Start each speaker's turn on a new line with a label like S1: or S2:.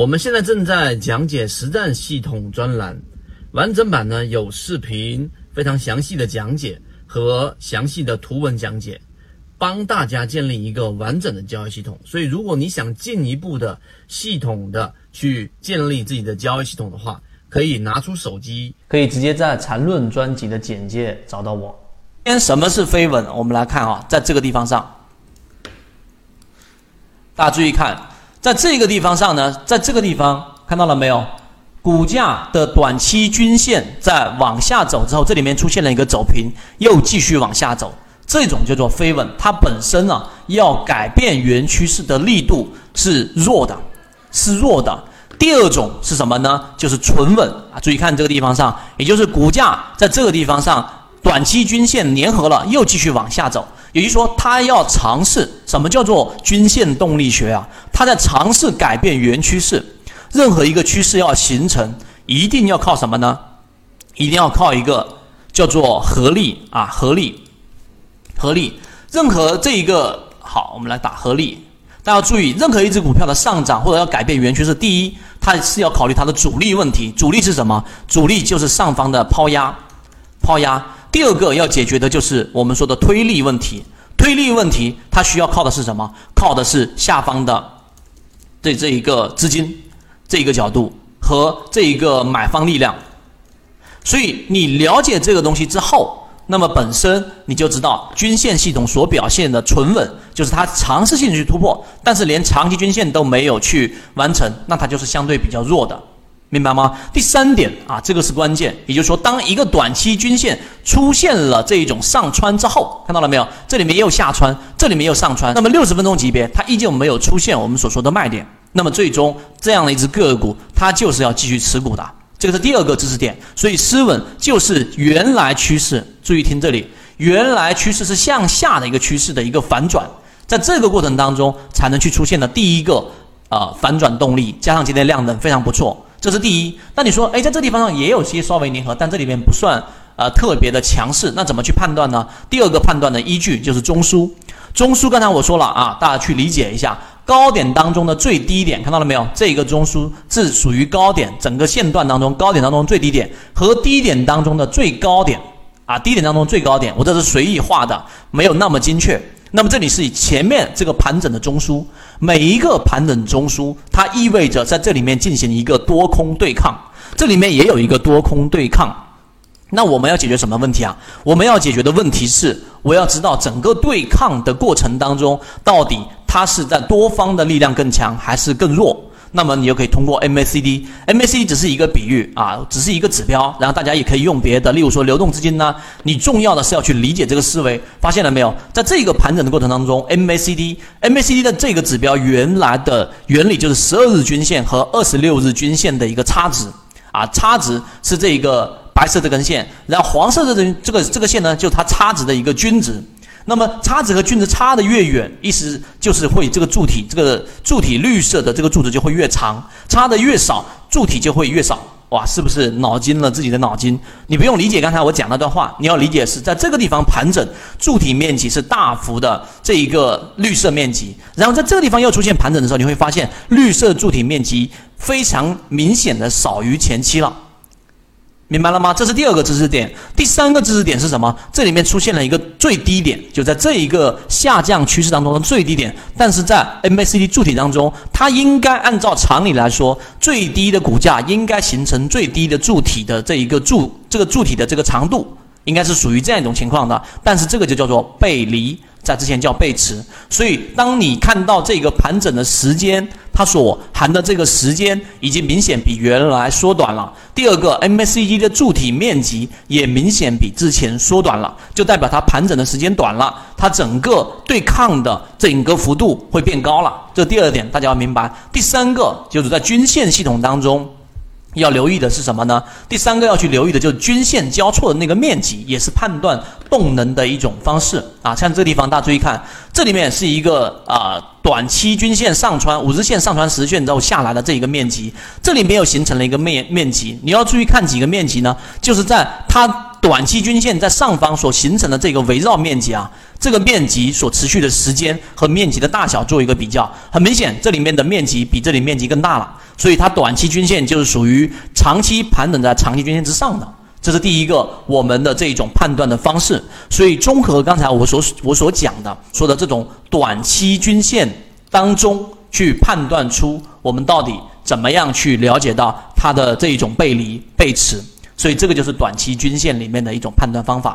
S1: 我们现在正在讲解实战系统专栏，完整版呢有视频，非常详细的讲解和详细的图文讲解，帮大家建立一个完整的交易系统。所以，如果你想进一步的系统的去建立自己的交易系统的话，可以拿出手机，
S2: 可以直接在缠论专辑的简介找到我。先什么是飞稳？我们来看啊，在这个地方上，大家注意看。在这个地方上呢，在这个地方看到了没有？股价的短期均线在往下走之后，这里面出现了一个走平，又继续往下走，这种叫做飞稳。它本身呢，要改变原趋势的力度是弱的，是弱的。第二种是什么呢？就是纯稳啊！注意看这个地方上，也就是股价在这个地方上，短期均线粘合了，又继续往下走。也就是说，它要尝试什么叫做均线动力学啊？它在尝试改变原趋势。任何一个趋势要形成，一定要靠什么呢？一定要靠一个叫做合力啊，合力，合力。任何这一个好，我们来打合力。大家注意，任何一只股票的上涨或者要改变原趋势，第一，它是要考虑它的阻力问题。阻力是什么？阻力就是上方的抛压，抛压。第二个要解决的就是我们说的推力问题，推力问题它需要靠的是什么？靠的是下方的这这一个资金，这一个角度和这一个买方力量。所以你了解这个东西之后，那么本身你就知道均线系统所表现的存稳，就是它尝试性去突破，但是连长期均线都没有去完成，那它就是相对比较弱的。明白吗？第三点啊，这个是关键，也就是说，当一个短期均线出现了这一种上穿之后，看到了没有？这里面也有下穿，这里面有上穿，那么六十分钟级别它依旧没有出现我们所说的卖点，那么最终这样的一只个股，它就是要继续持股的，这个是第二个知识点。所以，失稳就是原来趋势，注意听这里，原来趋势是向下的一个趋势的一个反转，在这个过程当中才能去出现的第一个呃反转动力，加上今天量能非常不错。这是第一，那你说，哎，在这地方上也有些稍微粘合，但这里面不算呃特别的强势，那怎么去判断呢？第二个判断的依据就是中枢，中枢刚才我说了啊，大家去理解一下，高点当中的最低点看到了没有？这个中枢是属于高点，整个线段当中高点当中最低点和低点当中的最高点啊，低点当中最高点，我这是随意画的，没有那么精确。那么这里是以前面这个盘整的中枢，每一个盘整中枢，它意味着在这里面进行一个多空对抗，这里面也有一个多空对抗。那我们要解决什么问题啊？我们要解决的问题是，我要知道整个对抗的过程当中，到底它是在多方的力量更强还是更弱？那么你就可以通过 MACD，MACD 只是一个比喻啊，只是一个指标，然后大家也可以用别的，例如说流动资金呢。你重要的是要去理解这个思维，发现了没有？在这个盘整的过程当中，MACD，MACD 的这个指标原来的原理就是十二日均线和二十六日均线的一个差值啊，差值是这一个白色这根线，然后黄色的这这个这个线呢，就是它差值的一个均值。那么差值和均值差的越远，意思就是会这个柱体，这个柱体绿色的这个柱子就会越长；差的越少，柱体就会越少。哇，是不是脑筋了自己的脑筋？你不用理解刚才我讲那段话，你要理解是在这个地方盘整，柱体面积是大幅的这一个绿色面积，然后在这个地方又出现盘整的时候，你会发现绿色柱体面积非常明显的少于前期了。明白了吗？这是第二个知识点。第三个知识点是什么？这里面出现了一个最低点，就在这一个下降趋势当中的最低点。但是在 MACD 柱体当中，它应该按照常理来说，最低的股价应该形成最低的柱体的这一个柱，这个柱体的这个长度应该是属于这样一种情况的。但是这个就叫做背离。在之前叫背驰，所以当你看到这个盘整的时间，它所含的这个时间已经明显比原来缩短了。第二个，MACD 的柱体面积也明显比之前缩短了，就代表它盘整的时间短了，它整个对抗的整个幅度会变高了。这第二点大家要明白。第三个就是在均线系统当中。要留意的是什么呢？第三个要去留意的就是均线交错的那个面积，也是判断动能的一种方式啊。像这个地方，大家注意看，这里面是一个啊短期均线上穿五日线上穿十日线之后下来的这一个面积，这里面又形成了一个面面积。你要注意看几个面积呢？就是在它短期均线在上方所形成的这个围绕面积啊，这个面积所持续的时间和面积的大小做一个比较，很明显这里面的面积比这里面积更大了，所以它短期均线就是属于长期盘整在长期均线之上的。这是第一个我们的这种判断的方式。所以综合刚才我所我所讲的说的这种短期均线当中去判断出我们到底怎么样去了解到它的这一种背离背驰。所以这个就是短期均线里面的一种判断方法。